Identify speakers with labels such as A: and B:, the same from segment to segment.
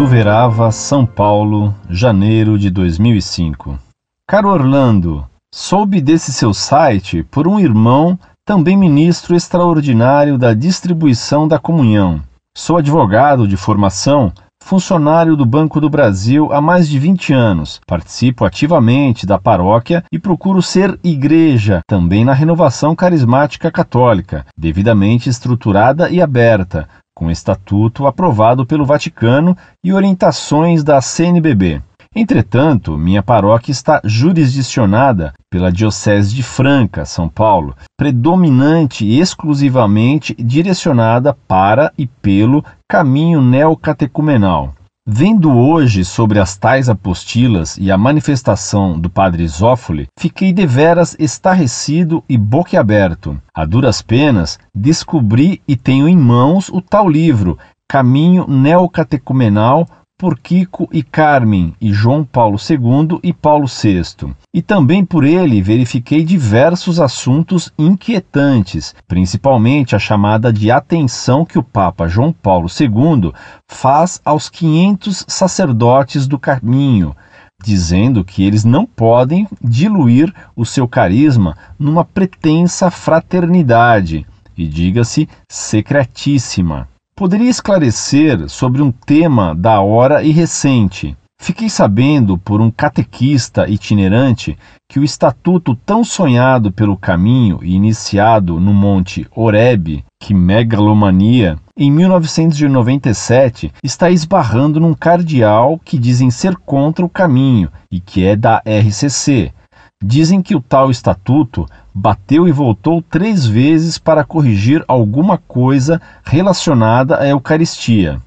A: Ituverava, São Paulo, janeiro de 2005. Caro Orlando, soube desse seu site por um irmão, também ministro extraordinário da distribuição da comunhão. Sou advogado de formação, funcionário do Banco do Brasil há mais de 20 anos. Participo ativamente da paróquia e procuro ser igreja também na renovação carismática católica, devidamente estruturada e aberta, com estatuto aprovado pelo Vaticano e orientações da CNBB. Entretanto, minha paróquia está jurisdicionada pela Diocese de Franca, São Paulo, predominante e exclusivamente direcionada para e pelo caminho neocatecumenal. Vendo hoje sobre as tais apostilas e a manifestação do padre Zófoli, fiquei deveras estarrecido e boquiaberto. A duras penas, descobri e tenho em mãos o tal livro, Caminho Neocatecumenal, por Kiko e Carmen e João Paulo II e Paulo VI. E também por ele verifiquei diversos assuntos inquietantes, principalmente a chamada de atenção que o Papa João Paulo II faz aos 500 sacerdotes do caminho, dizendo que eles não podem diluir o seu carisma numa pretensa fraternidade, e diga-se secretíssima poderia esclarecer sobre um tema da hora e recente. Fiquei sabendo por um catequista itinerante que o estatuto tão sonhado pelo caminho e iniciado no Monte Oreb, que megalomania, em 1997 está esbarrando num cardeal que dizem ser contra o caminho e que é da RCC. Dizem que o tal estatuto bateu e voltou três vezes para corrigir alguma coisa relacionada à Eucaristia.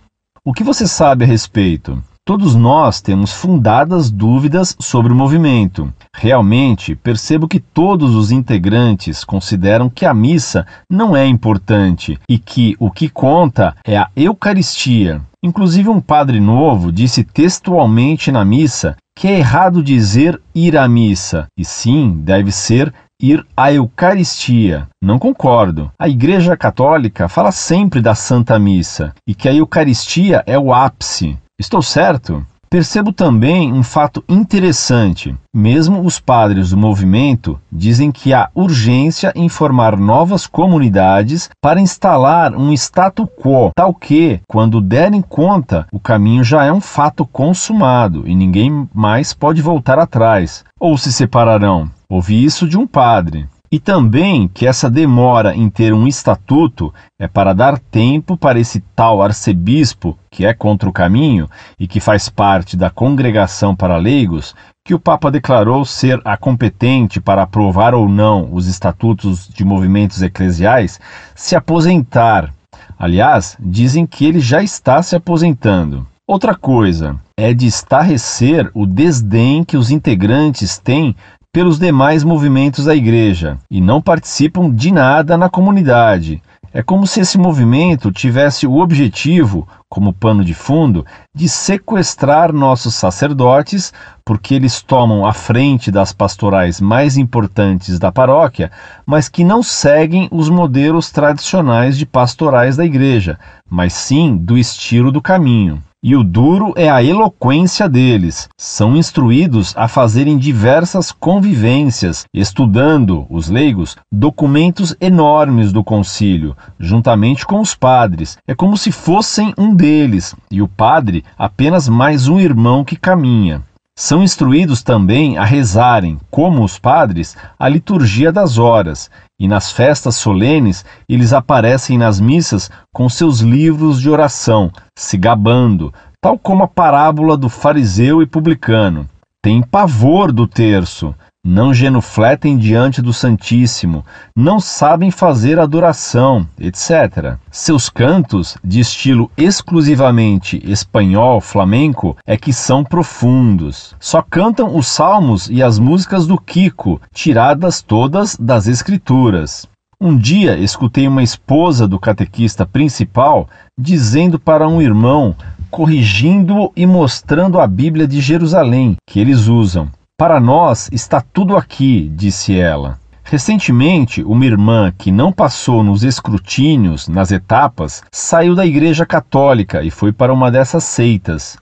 A: O que você sabe a respeito? Todos nós temos fundadas dúvidas sobre o movimento. Realmente, percebo que todos os integrantes consideram que a missa não é importante e que o que conta é a Eucaristia. Inclusive, um padre novo disse textualmente na missa que é errado dizer ir à missa, e sim deve ser ir à Eucaristia. Não concordo. A Igreja Católica fala sempre da Santa Missa e que a Eucaristia é o ápice. Estou certo? Percebo também um fato interessante. Mesmo os padres do movimento dizem que há urgência em formar novas comunidades para instalar um status quo, tal que, quando derem conta, o caminho já é um fato consumado e ninguém mais pode voltar atrás. Ou se separarão. Ouvi isso de um padre. E também que essa demora em ter um estatuto é para dar tempo para esse tal arcebispo, que é contra o caminho e que faz parte da congregação para leigos, que o Papa declarou ser a competente para aprovar ou não os estatutos de movimentos eclesiais, se aposentar. Aliás, dizem que ele já está se aposentando. Outra coisa é de estarrecer o desdém que os integrantes têm pelos demais movimentos da igreja e não participam de nada na comunidade. É como se esse movimento tivesse o objetivo, como pano de fundo, de sequestrar nossos sacerdotes, porque eles tomam a frente das pastorais mais importantes da paróquia, mas que não seguem os modelos tradicionais de pastorais da igreja, mas sim do estilo do caminho. E o duro é a eloquência deles. São instruídos a fazerem diversas convivências, estudando, os leigos, documentos enormes do concílio, juntamente com os padres. É como se fossem um deles, e o padre apenas mais um irmão que caminha. São instruídos também a rezarem, como os padres, a liturgia das horas, e nas festas solenes eles aparecem nas missas com seus livros de oração, se gabando, tal como a parábola do fariseu e publicano. Tem pavor do terço, não genufletem diante do Santíssimo, não sabem fazer adoração, etc. Seus cantos, de estilo exclusivamente espanhol flamenco, é que são profundos. Só cantam os salmos e as músicas do Kiko, tiradas todas das Escrituras. Um dia escutei uma esposa do catequista principal dizendo para um irmão, corrigindo-o e mostrando a Bíblia de Jerusalém que eles usam. Para nós está tudo aqui, disse ela. Recentemente, uma irmã que não passou nos escrutínios, nas etapas, saiu da Igreja Católica e foi para uma dessas seitas.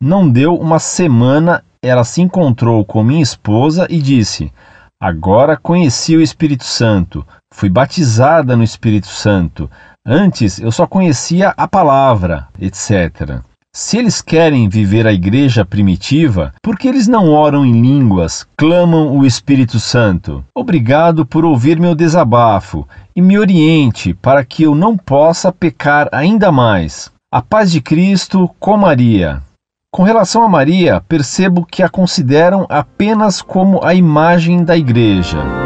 A: Não deu uma semana, ela se encontrou com minha esposa e disse: Agora conheci o Espírito Santo, fui batizada no Espírito Santo. Antes eu só conhecia a palavra, etc. Se eles querem viver a igreja primitiva, por que eles não oram em línguas, clamam o Espírito Santo? Obrigado por ouvir meu desabafo e me oriente para que eu não possa pecar ainda mais. A paz de Cristo com Maria. Com relação a Maria, percebo que a consideram apenas como a imagem da igreja.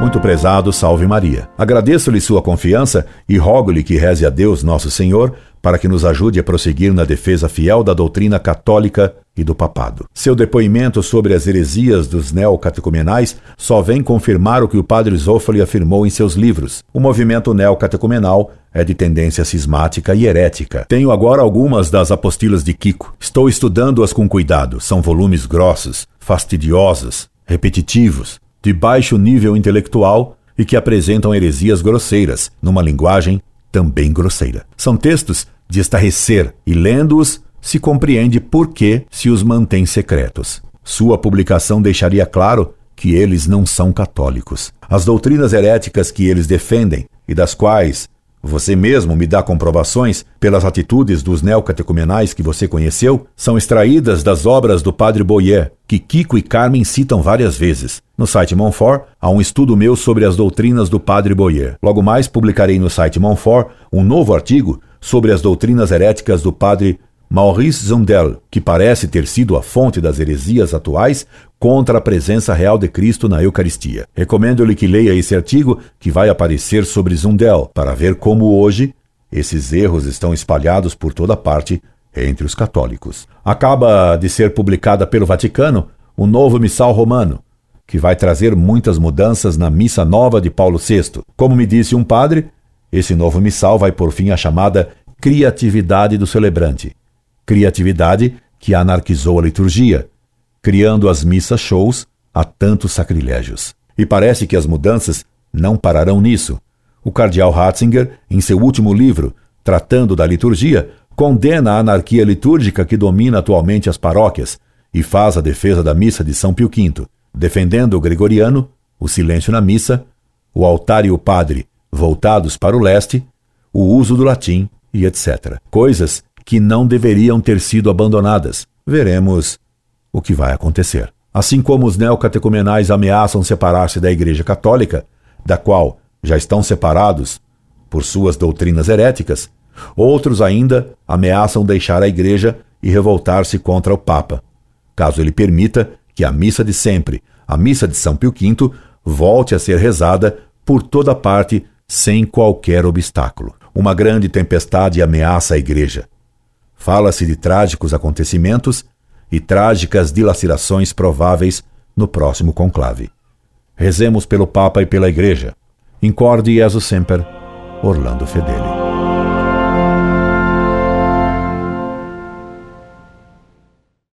B: Muito prezado, salve Maria. Agradeço-lhe sua confiança e rogo-lhe que reze a Deus, nosso Senhor, para que nos ajude a prosseguir na defesa fiel da doutrina católica e do papado. Seu depoimento sobre as heresias dos neocatecumenais só vem confirmar o que o padre Zofoli afirmou em seus livros. O movimento neocatecumenal é de tendência cismática e herética. Tenho agora algumas das apostilas de Kiko. Estou estudando-as com cuidado. São volumes grossos, fastidiosos, repetitivos, de baixo nível intelectual e que apresentam heresias grosseiras, numa linguagem também grosseira. São textos de estarrecer e, lendo-os, se compreende por que se os mantém secretos. Sua publicação deixaria claro que eles não são católicos. As doutrinas heréticas que eles defendem e das quais você mesmo me dá comprovações pelas atitudes dos neocatecumenais que você conheceu? São extraídas das obras do padre Boyer, que Kiko e Carmen citam várias vezes. No site Monfort há um estudo meu sobre as doutrinas do padre Boyer. Logo mais publicarei no site Monfort um novo artigo sobre as doutrinas heréticas do padre Maurice Zundel, que parece ter sido a fonte das heresias atuais contra a presença real de Cristo na Eucaristia. Recomendo-lhe que leia esse artigo que vai aparecer sobre Zundel, para ver como hoje esses erros estão espalhados por toda parte entre os católicos. Acaba de ser publicada pelo Vaticano o novo Missal Romano, que vai trazer muitas mudanças na Missa Nova de Paulo VI. Como me disse um padre, esse novo missal vai por fim à chamada criatividade do celebrante criatividade que anarquizou a liturgia, criando as missas-shows a tantos sacrilégios. E parece que as mudanças não pararão nisso. O cardeal Ratzinger, em seu último livro, tratando da liturgia, condena a anarquia litúrgica que domina atualmente as paróquias e faz a defesa da missa de São Pio V, defendendo o gregoriano, o silêncio na missa, o altar e o padre voltados para o leste, o uso do latim e etc. Coisas que não deveriam ter sido abandonadas. Veremos o que vai acontecer. Assim como os neocatecumenais ameaçam separar-se da Igreja Católica, da qual já estão separados por suas doutrinas heréticas, outros ainda ameaçam deixar a Igreja e revoltar-se contra o Papa, caso ele permita que a missa de sempre, a missa de São Pio V, volte a ser rezada por toda parte sem qualquer obstáculo. Uma grande tempestade ameaça a Igreja. Fala-se de trágicos acontecimentos e trágicas dilacerações prováveis no próximo conclave. Rezemos pelo Papa e pela Igreja. Incorde Jesus Semper, Orlando Fedeli.